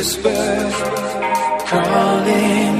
whisper, calling.